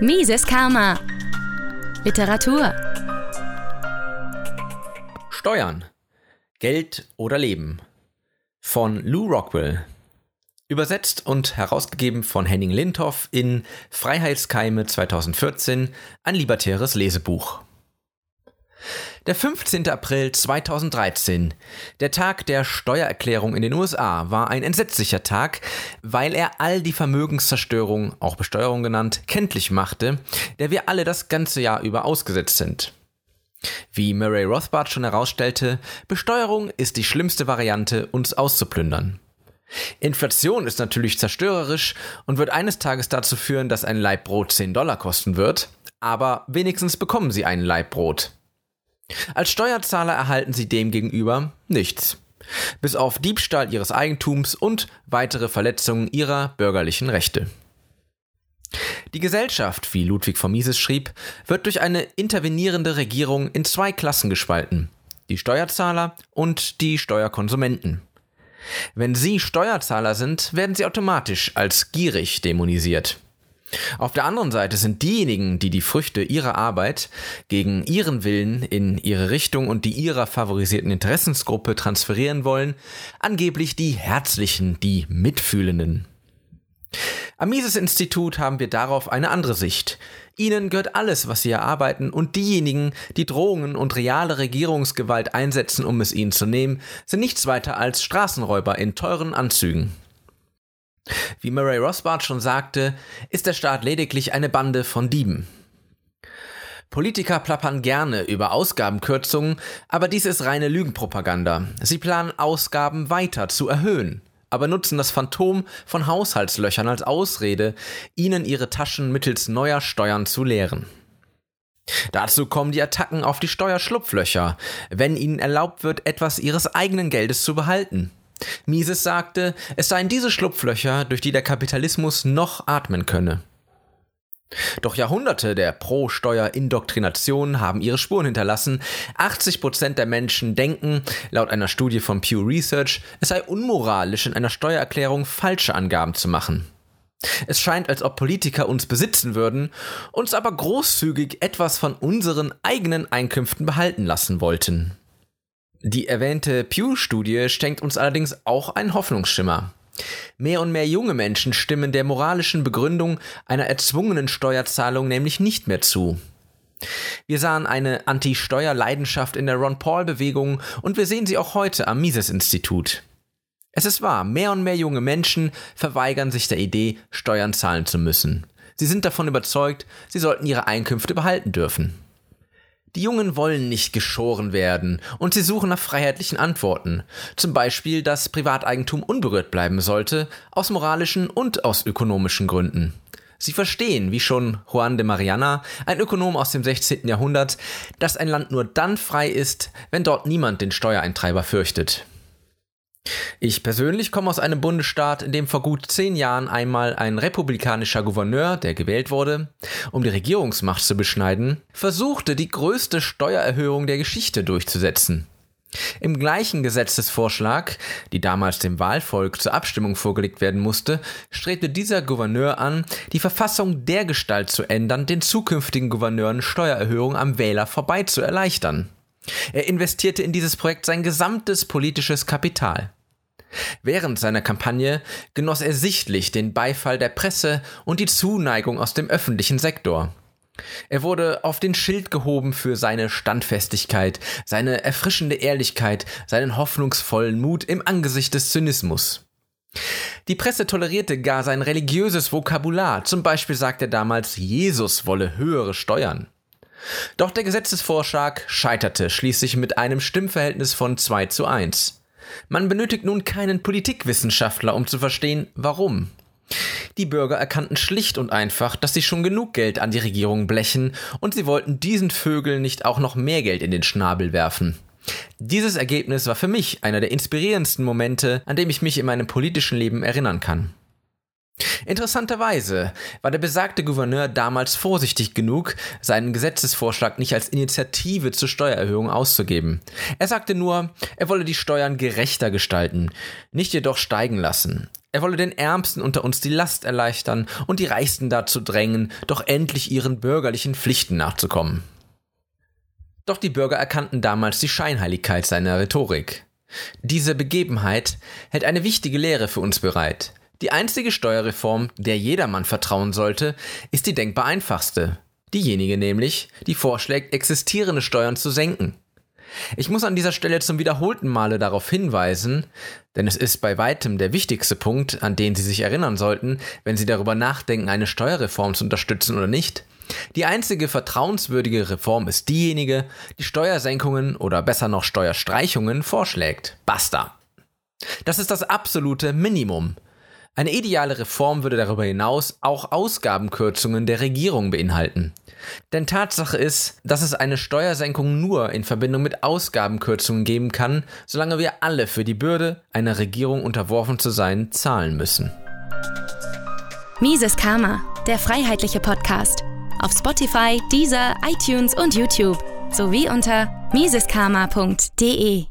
Mises Karma. Literatur. Steuern. Geld oder Leben. Von Lou Rockwell. Übersetzt und herausgegeben von Henning Lindhoff in Freiheitskeime 2014, ein libertäres Lesebuch. Der 15. April 2013, der Tag der Steuererklärung in den USA, war ein entsetzlicher Tag, weil er all die Vermögenszerstörung, auch Besteuerung genannt, kenntlich machte, der wir alle das ganze Jahr über ausgesetzt sind. Wie Murray Rothbard schon herausstellte, Besteuerung ist die schlimmste Variante, uns auszuplündern. Inflation ist natürlich zerstörerisch und wird eines Tages dazu führen, dass ein Laib Brot 10 Dollar kosten wird, aber wenigstens bekommen Sie einen Laib Brot. Als Steuerzahler erhalten sie demgegenüber nichts. Bis auf Diebstahl ihres Eigentums und weitere Verletzungen ihrer bürgerlichen Rechte. Die Gesellschaft, wie Ludwig von Mises schrieb, wird durch eine intervenierende Regierung in zwei Klassen gespalten. Die Steuerzahler und die Steuerkonsumenten. Wenn Sie Steuerzahler sind, werden Sie automatisch als gierig dämonisiert. Auf der anderen Seite sind diejenigen, die die Früchte ihrer Arbeit gegen ihren Willen in ihre Richtung und die ihrer favorisierten Interessensgruppe transferieren wollen, angeblich die Herzlichen, die Mitfühlenden. Am Mises-Institut haben wir darauf eine andere Sicht. Ihnen gehört alles, was sie erarbeiten, und diejenigen, die Drohungen und reale Regierungsgewalt einsetzen, um es ihnen zu nehmen, sind nichts weiter als Straßenräuber in teuren Anzügen. Wie Murray Rothbard schon sagte, ist der Staat lediglich eine Bande von Dieben. Politiker plappern gerne über Ausgabenkürzungen, aber dies ist reine Lügenpropaganda. Sie planen Ausgaben weiter zu erhöhen, aber nutzen das Phantom von Haushaltslöchern als Ausrede, ihnen ihre Taschen mittels neuer Steuern zu leeren. Dazu kommen die Attacken auf die Steuerschlupflöcher, wenn ihnen erlaubt wird, etwas ihres eigenen Geldes zu behalten. Mises sagte, es seien diese Schlupflöcher, durch die der Kapitalismus noch atmen könne. Doch Jahrhunderte der Pro-Steuer-Indoktrination haben ihre Spuren hinterlassen. 80% der Menschen denken, laut einer Studie von Pew Research, es sei unmoralisch, in einer Steuererklärung falsche Angaben zu machen. Es scheint, als ob Politiker uns besitzen würden, uns aber großzügig etwas von unseren eigenen Einkünften behalten lassen wollten. Die erwähnte Pew-Studie schenkt uns allerdings auch einen Hoffnungsschimmer. Mehr und mehr junge Menschen stimmen der moralischen Begründung einer erzwungenen Steuerzahlung nämlich nicht mehr zu. Wir sahen eine Anti-Steuer-Leidenschaft in der Ron Paul-Bewegung und wir sehen sie auch heute am Mises-Institut. Es ist wahr, mehr und mehr junge Menschen verweigern sich der Idee, Steuern zahlen zu müssen. Sie sind davon überzeugt, sie sollten ihre Einkünfte behalten dürfen. Die Jungen wollen nicht geschoren werden und sie suchen nach freiheitlichen Antworten. Zum Beispiel, dass Privateigentum unberührt bleiben sollte, aus moralischen und aus ökonomischen Gründen. Sie verstehen, wie schon Juan de Mariana, ein Ökonom aus dem 16. Jahrhundert, dass ein Land nur dann frei ist, wenn dort niemand den Steuereintreiber fürchtet. Ich persönlich komme aus einem Bundesstaat, in dem vor gut zehn Jahren einmal ein republikanischer Gouverneur, der gewählt wurde, um die Regierungsmacht zu beschneiden, versuchte, die größte Steuererhöhung der Geschichte durchzusetzen. Im gleichen Gesetzesvorschlag, die damals dem Wahlvolk zur Abstimmung vorgelegt werden musste, strebte dieser Gouverneur an, die Verfassung dergestalt zu ändern, den zukünftigen Gouverneuren Steuererhöhungen am Wähler vorbei zu erleichtern. Er investierte in dieses Projekt sein gesamtes politisches Kapital. Während seiner Kampagne genoss er sichtlich den Beifall der Presse und die Zuneigung aus dem öffentlichen Sektor. Er wurde auf den Schild gehoben für seine Standfestigkeit, seine erfrischende Ehrlichkeit, seinen hoffnungsvollen Mut im Angesicht des Zynismus. Die Presse tolerierte gar sein religiöses Vokabular, zum Beispiel sagte er damals, Jesus wolle höhere Steuern. Doch der Gesetzesvorschlag scheiterte schließlich mit einem Stimmverhältnis von 2 zu 1. Man benötigt nun keinen Politikwissenschaftler, um zu verstehen, warum. Die Bürger erkannten schlicht und einfach, dass sie schon genug Geld an die Regierung blechen und sie wollten diesen Vögeln nicht auch noch mehr Geld in den Schnabel werfen. Dieses Ergebnis war für mich einer der inspirierendsten Momente, an dem ich mich in meinem politischen Leben erinnern kann. Interessanterweise war der besagte Gouverneur damals vorsichtig genug, seinen Gesetzesvorschlag nicht als Initiative zur Steuererhöhung auszugeben. Er sagte nur, er wolle die Steuern gerechter gestalten, nicht jedoch steigen lassen. Er wolle den Ärmsten unter uns die Last erleichtern und die Reichsten dazu drängen, doch endlich ihren bürgerlichen Pflichten nachzukommen. Doch die Bürger erkannten damals die Scheinheiligkeit seiner Rhetorik. Diese Begebenheit hält eine wichtige Lehre für uns bereit. Die einzige Steuerreform, der jedermann vertrauen sollte, ist die denkbar einfachste. Diejenige nämlich, die vorschlägt, existierende Steuern zu senken. Ich muss an dieser Stelle zum wiederholten Male darauf hinweisen, denn es ist bei weitem der wichtigste Punkt, an den Sie sich erinnern sollten, wenn Sie darüber nachdenken, eine Steuerreform zu unterstützen oder nicht. Die einzige vertrauenswürdige Reform ist diejenige, die Steuersenkungen oder besser noch Steuerstreichungen vorschlägt. Basta. Das ist das absolute Minimum. Eine ideale Reform würde darüber hinaus auch Ausgabenkürzungen der Regierung beinhalten. Denn Tatsache ist, dass es eine Steuersenkung nur in Verbindung mit Ausgabenkürzungen geben kann, solange wir alle für die Bürde, einer Regierung unterworfen zu sein, zahlen müssen. Mises Karma, der freiheitliche Podcast. Auf Spotify, Deezer, iTunes und YouTube sowie unter miseskarma.de.